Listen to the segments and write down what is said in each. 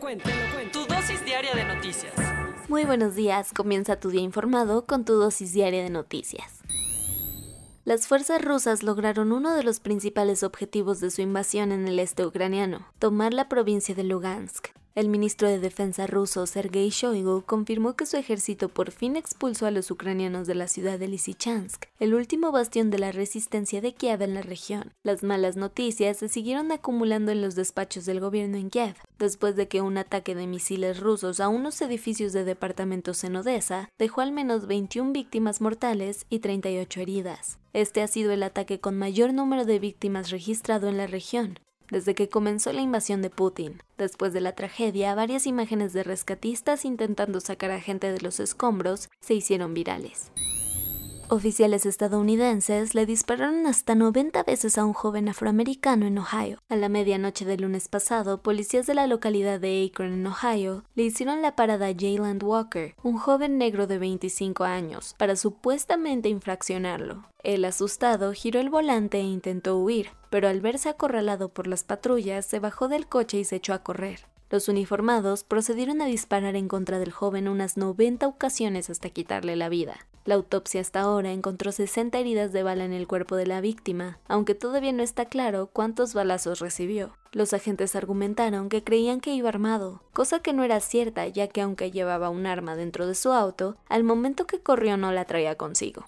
Cuento. Tu dosis diaria de noticias. Muy buenos días, comienza tu día informado con tu dosis diaria de noticias. Las fuerzas rusas lograron uno de los principales objetivos de su invasión en el este ucraniano, tomar la provincia de Lugansk. El ministro de Defensa ruso Sergei Shoigu confirmó que su ejército por fin expulsó a los ucranianos de la ciudad de Lysychansk, el último bastión de la resistencia de Kiev en la región. Las malas noticias se siguieron acumulando en los despachos del gobierno en Kiev, después de que un ataque de misiles rusos a unos edificios de departamentos en Odessa dejó al menos 21 víctimas mortales y 38 heridas. Este ha sido el ataque con mayor número de víctimas registrado en la región, desde que comenzó la invasión de Putin. Después de la tragedia, varias imágenes de rescatistas intentando sacar a gente de los escombros se hicieron virales. Oficiales estadounidenses le dispararon hasta 90 veces a un joven afroamericano en Ohio. A la medianoche del lunes pasado, policías de la localidad de Akron, en Ohio, le hicieron la parada a Jayland Walker, un joven negro de 25 años, para supuestamente infraccionarlo. El asustado giró el volante e intentó huir, pero al verse acorralado por las patrullas, se bajó del coche y se echó a correr. Los uniformados procedieron a disparar en contra del joven unas 90 ocasiones hasta quitarle la vida. La autopsia hasta ahora encontró 60 heridas de bala en el cuerpo de la víctima, aunque todavía no está claro cuántos balazos recibió. Los agentes argumentaron que creían que iba armado, cosa que no era cierta ya que aunque llevaba un arma dentro de su auto, al momento que corrió no la traía consigo.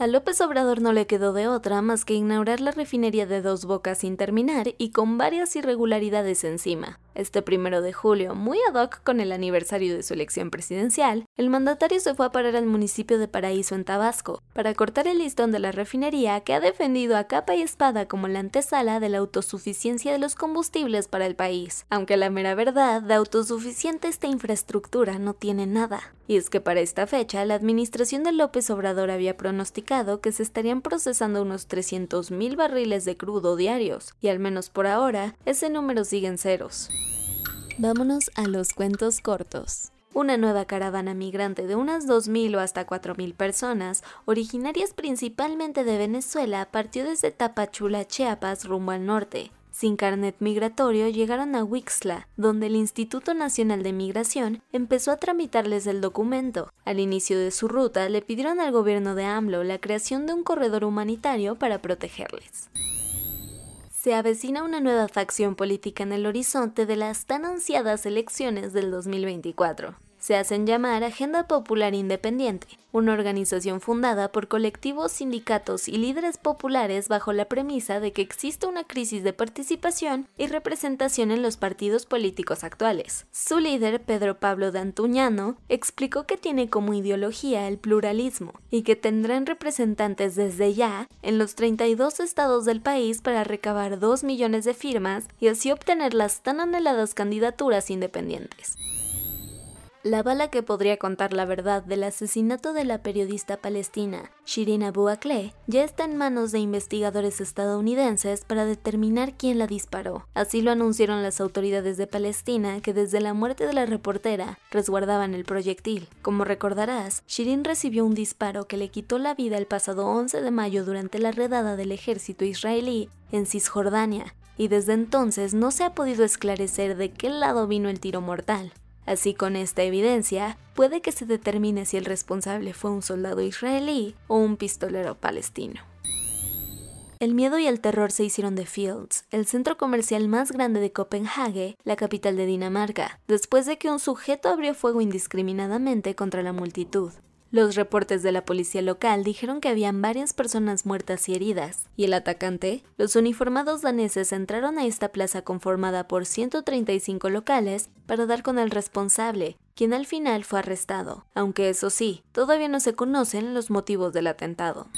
A López Obrador no le quedó de otra más que inaugurar la refinería de Dos Bocas sin terminar y con varias irregularidades encima. Este primero de julio, muy ad hoc con el aniversario de su elección presidencial, el mandatario se fue a parar al municipio de Paraíso en Tabasco para cortar el listón de la refinería que ha defendido a capa y espada como la antesala de la autosuficiencia de los combustibles para el país. Aunque la mera verdad, de autosuficiente esta infraestructura no tiene nada. Y es que para esta fecha, la administración de López Obrador había pronosticado que se estarían procesando unos 300.000 barriles de crudo diarios, y al menos por ahora, ese número sigue en ceros. Vámonos a los cuentos cortos. Una nueva caravana migrante de unas 2.000 o hasta 4.000 personas, originarias principalmente de Venezuela, partió desde Tapachula, Chiapas, rumbo al norte. Sin carnet migratorio llegaron a Wixla, donde el Instituto Nacional de Migración empezó a tramitarles el documento. Al inicio de su ruta le pidieron al gobierno de AMLO la creación de un corredor humanitario para protegerles se avecina una nueva facción política en el horizonte de las tan ansiadas elecciones del 2024 se hacen llamar Agenda Popular Independiente, una organización fundada por colectivos, sindicatos y líderes populares bajo la premisa de que existe una crisis de participación y representación en los partidos políticos actuales. Su líder, Pedro Pablo Dantuñano, explicó que tiene como ideología el pluralismo y que tendrán representantes desde ya en los 32 estados del país para recabar 2 millones de firmas y así obtener las tan anheladas candidaturas independientes. La bala que podría contar la verdad del asesinato de la periodista palestina Shirin Abu Akleh ya está en manos de investigadores estadounidenses para determinar quién la disparó. Así lo anunciaron las autoridades de Palestina que desde la muerte de la reportera resguardaban el proyectil. Como recordarás, Shirin recibió un disparo que le quitó la vida el pasado 11 de mayo durante la redada del ejército israelí en Cisjordania, y desde entonces no se ha podido esclarecer de qué lado vino el tiro mortal. Así con esta evidencia, puede que se determine si el responsable fue un soldado israelí o un pistolero palestino. El miedo y el terror se hicieron de Fields, el centro comercial más grande de Copenhague, la capital de Dinamarca, después de que un sujeto abrió fuego indiscriminadamente contra la multitud. Los reportes de la policía local dijeron que habían varias personas muertas y heridas, y el atacante, los uniformados daneses entraron a esta plaza conformada por 135 locales para dar con el responsable, quien al final fue arrestado, aunque eso sí, todavía no se conocen los motivos del atentado.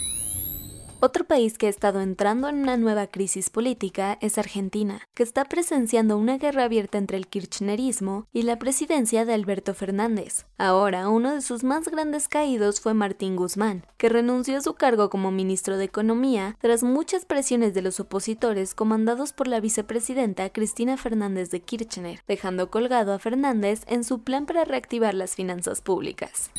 Otro país que ha estado entrando en una nueva crisis política es Argentina, que está presenciando una guerra abierta entre el kirchnerismo y la presidencia de Alberto Fernández. Ahora, uno de sus más grandes caídos fue Martín Guzmán, que renunció a su cargo como ministro de Economía tras muchas presiones de los opositores comandados por la vicepresidenta Cristina Fernández de Kirchner, dejando colgado a Fernández en su plan para reactivar las finanzas públicas.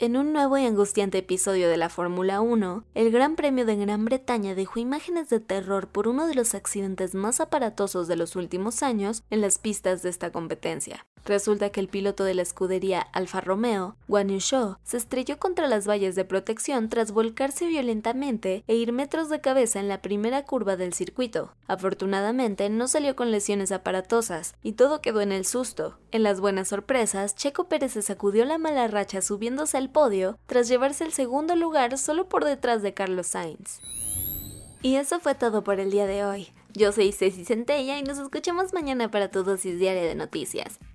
En un nuevo y angustiante episodio de la Fórmula 1, el Gran Premio de Gran Bretaña dejó imágenes de terror por uno de los accidentes más aparatosos de los últimos años en las pistas de esta competencia. Resulta que el piloto de la escudería Alfa Romeo, Guan Yu se estrelló contra las vallas de protección tras volcarse violentamente e ir metros de cabeza en la primera curva del circuito. Afortunadamente no salió con lesiones aparatosas y todo quedó en el susto. En las buenas sorpresas, Checo Pérez se sacudió la mala racha subiéndose al podio tras llevarse el segundo lugar solo por detrás de Carlos Sainz. Y eso fue todo por el día de hoy. Yo soy Ceci Centella y nos escuchamos mañana para tu dosis diaria de noticias.